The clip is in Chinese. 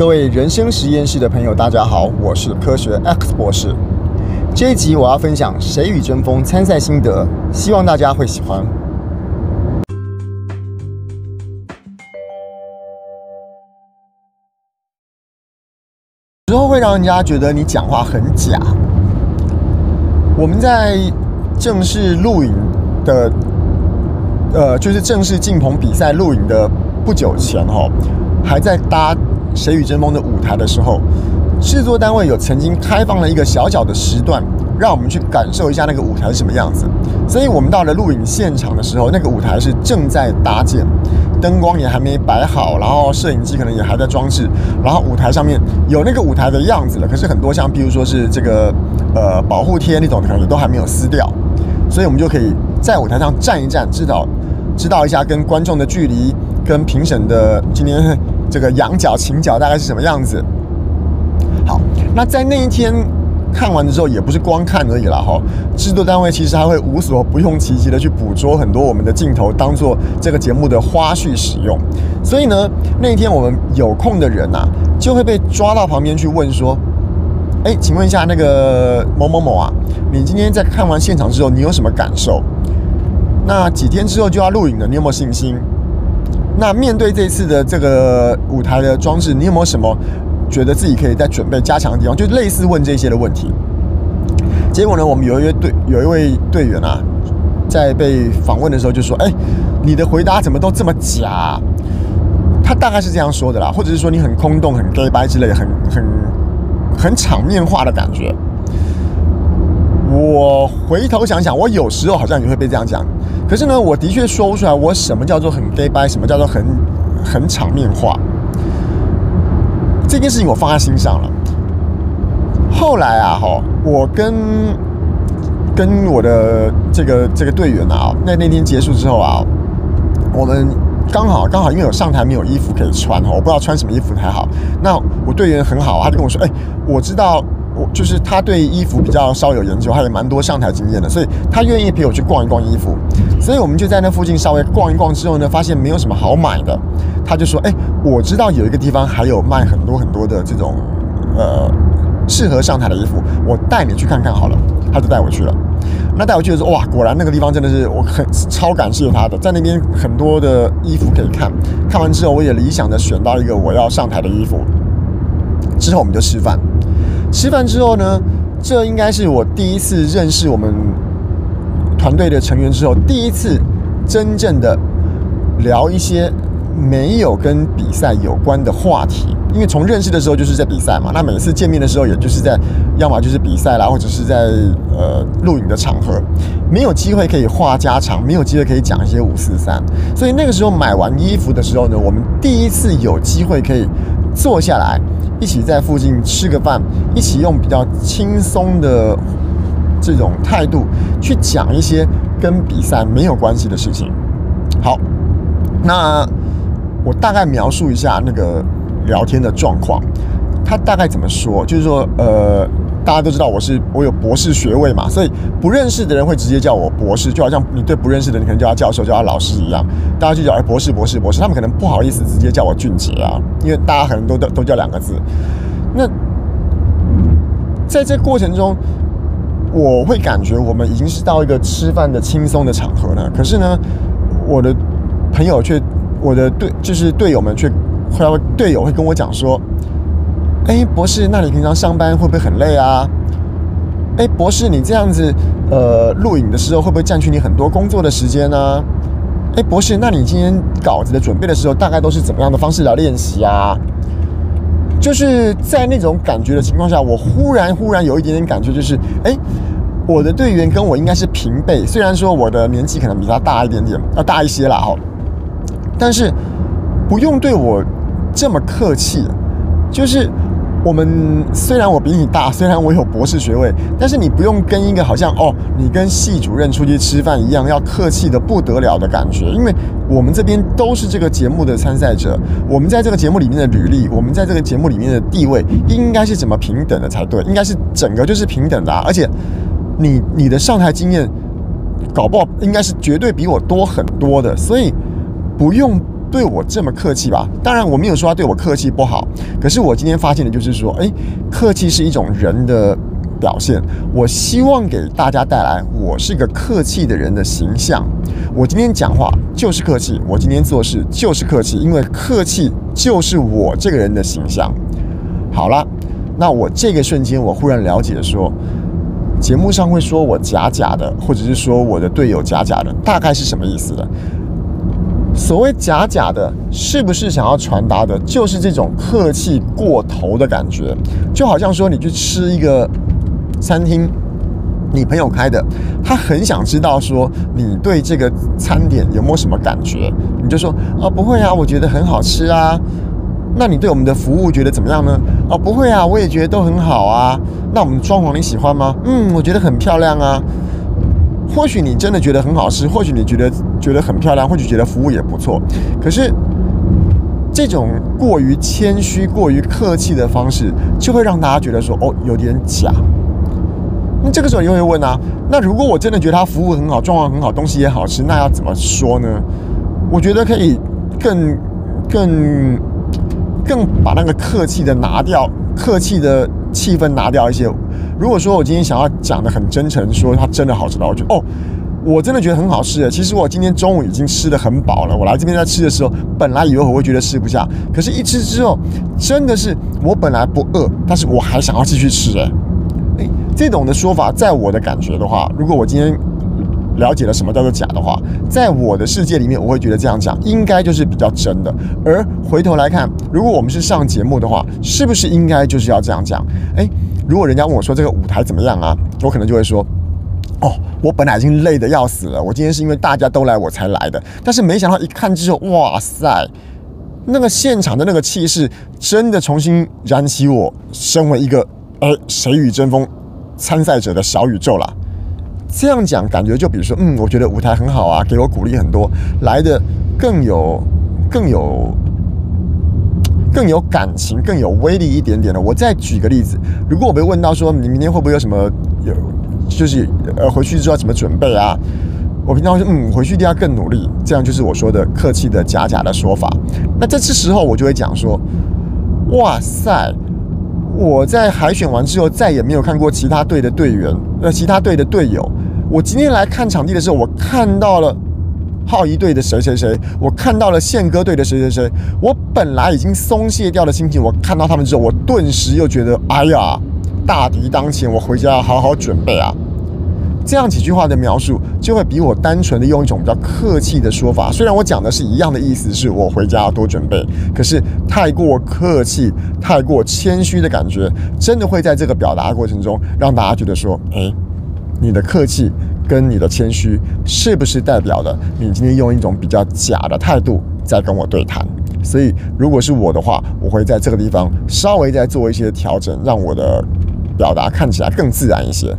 各位人生实验室的朋友，大家好，我是科学 X 博士。这一集我要分享《谁与争锋》参赛心得，希望大家会喜欢。之后会让人家觉得你讲话很假。我们在正式录影的，呃，就是正式进棚比赛录影的不久前，哈，还在搭。《谁与争锋》的舞台的时候，制作单位有曾经开放了一个小小的时段，让我们去感受一下那个舞台是什么样子。所以我们到了录影现场的时候，那个舞台是正在搭建，灯光也还没摆好，然后摄影机可能也还在装置，然后舞台上面有那个舞台的样子了。可是很多像比如说是这个呃保护贴那种，可能都还没有撕掉，所以我们就可以在舞台上站一站，知道知道一下跟观众的距离，跟评审的今天。这个仰角、倾角大概是什么样子？好，那在那一天看完的时候，也不是光看而已了哈。制作单位其实还会无所不用其极的去捕捉很多我们的镜头，当做这个节目的花絮使用。所以呢，那一天我们有空的人啊，就会被抓到旁边去问说：“哎，请问一下那个某某某啊，你今天在看完现场之后，你有什么感受？那几天之后就要录影了，你有没有信心？”那面对这次的这个舞台的装置，你有没有什么觉得自己可以再准备加强的地方？就类似问这些的问题。结果呢，我们有一位队有一位队员啊，在被访问的时候就说：“哎，你的回答怎么都这么假？”他大概是这样说的啦，或者是说你很空洞、很假掰之类的，很很很场面化的感觉。我回头想想，我有时候好像也会被这样讲。可是呢，我的确说不出来，我什么叫做很假掰，什么叫做很很场面化。这件事情我放在心上了。后来啊，哈，我跟跟我的这个这个队员啊，那那天结束之后啊，我们刚好刚好因为有上台没有衣服可以穿哈，我不知道穿什么衣服才好。那我队员很好，他就跟我说：“哎，我知道。”就是他对衣服比较稍有研究，他也蛮多上台经验的，所以他愿意陪我去逛一逛衣服。所以我们就在那附近稍微逛一逛之后呢，发现没有什么好买的，他就说：“哎，我知道有一个地方还有卖很多很多的这种呃适合上台的衣服，我带你去看看好了。”他就带我去了。那带我去的时候，哇，果然那个地方真的是我很超感谢他的，在那边很多的衣服可以看。看完之后，我也理想的选到一个我要上台的衣服。之后我们就吃饭。吃饭之后呢，这应该是我第一次认识我们团队的成员之后，第一次真正的聊一些没有跟比赛有关的话题。因为从认识的时候就是在比赛嘛，那每次见面的时候，也就是在要么就是比赛啦，或者是在呃录影的场合，没有机会可以话家常，没有机会可以讲一些五四三。所以那个时候买完衣服的时候呢，我们第一次有机会可以坐下来。一起在附近吃个饭，一起用比较轻松的这种态度去讲一些跟比赛没有关系的事情。好，那我大概描述一下那个聊天的状况。他大概怎么说？就是说，呃。大家都知道我是我有博士学位嘛，所以不认识的人会直接叫我博士，就好像你对不认识的人可能叫他教授、叫他老师一样，大家就叫哎博士、博士、博士。他们可能不好意思直接叫我俊杰啊，因为大家可能都都都叫两个字。那在这过程中，我会感觉我们已经是到一个吃饭的轻松的场合了。可是呢，我的朋友却，我的队就是队友们却，会队友会跟我讲说。哎，博士，那你平常上班会不会很累啊？哎，博士，你这样子，呃，录影的时候会不会占据你很多工作的时间呢？哎，博士，那你今天稿子的准备的时候，大概都是怎么样的方式来练习啊？就是在那种感觉的情况下，我忽然忽然有一点点感觉，就是，哎，我的队员跟我应该是平辈，虽然说我的年纪可能比他大一点点，要大一些啦哈，但是不用对我这么客气，就是。我们虽然我比你大，虽然我有博士学位，但是你不用跟一个好像哦，你跟系主任出去吃饭一样，要客气的不得了的感觉。因为我们这边都是这个节目的参赛者，我们在这个节目里面的履历，我们在这个节目里面的地位，应该是怎么平等的才对？应该是整个就是平等的！而且你你的上台经验，搞不好应该是绝对比我多很多的，所以不用对我这么客气吧？当然我没有说他对我客气不好，可是我今天发现的就是说，诶，客气是一种人的表现。我希望给大家带来我是个客气的人的形象。我今天讲话就是客气，我今天做事就是客气，因为客气就是我这个人的形象。好了，那我这个瞬间我忽然了解说，节目上会说我假假的，或者是说我的队友假假的，大概是什么意思的？所谓假假的，是不是想要传达的，就是这种客气过头的感觉？就好像说，你去吃一个餐厅，你朋友开的，他很想知道说你对这个餐点有没有什么感觉，你就说啊，不会啊，我觉得很好吃啊。那你对我们的服务觉得怎么样呢？哦，不会啊，我也觉得都很好啊。那我们装潢你喜欢吗？嗯，我觉得很漂亮啊。或许你真的觉得很好吃，或许你觉得觉得很漂亮，或许觉得服务也不错。可是这种过于谦虚、过于客气的方式，就会让大家觉得说哦，有点假。那这个时候你会问啊，那如果我真的觉得他服务很好，状况很好，东西也好吃，那要怎么说呢？我觉得可以更更更把那个客气的拿掉，客气的气氛拿掉一些。如果说我今天想要讲得很真诚，说它真的好吃的话，我觉得哦，我真的觉得很好吃。其实我今天中午已经吃得很饱了。我来这边在吃的时候，本来以为我会觉得吃不下，可是一吃之后，真的是我本来不饿，但是我还想要继续吃。哎，哎，这种的说法，在我的感觉的话，如果我今天了解了什么叫做假的话，在我的世界里面，我会觉得这样讲应该就是比较真的。而回头来看，如果我们是上节目的话，是不是应该就是要这样讲？哎。如果人家问我说这个舞台怎么样啊，我可能就会说，哦，我本来已经累得要死了，我今天是因为大家都来我才来的，但是没想到一看之后，哇塞，那个现场的那个气势，真的重新燃起我身为一个呃谁与争锋参赛者的小宇宙了。这样讲感觉就比如说，嗯，我觉得舞台很好啊，给我鼓励很多，来的更有更有。更有感情、更有威力一点点的。我再举个例子，如果我被问到说你明天会不会有什么有，就是呃回去之后怎么准备啊？我平常会说嗯，回去一定要更努力，这样就是我说的客气的假假的说法。那在这时候我就会讲说，哇塞，我在海选完之后再也没有看过其他队的队员，呃，其他队的队友。我今天来看场地的时候，我看到了。浩一队的谁谁谁，我看到了宪哥队的谁谁谁，我本来已经松懈掉的心情，我看到他们之后，我顿时又觉得，哎呀，大敌当前，我回家要好好准备啊。这样几句话的描述，就会比我单纯的用一种比较客气的说法，虽然我讲的是一样的意思，是我回家要多准备，可是太过客气、太过谦虚的感觉，真的会在这个表达过程中，让大家觉得说，哎，你的客气。跟你的谦虚是不是代表了你今天用一种比较假的态度在跟我对谈？所以如果是我的话，我会在这个地方稍微再做一些调整，让我的表达看起来更自然一些。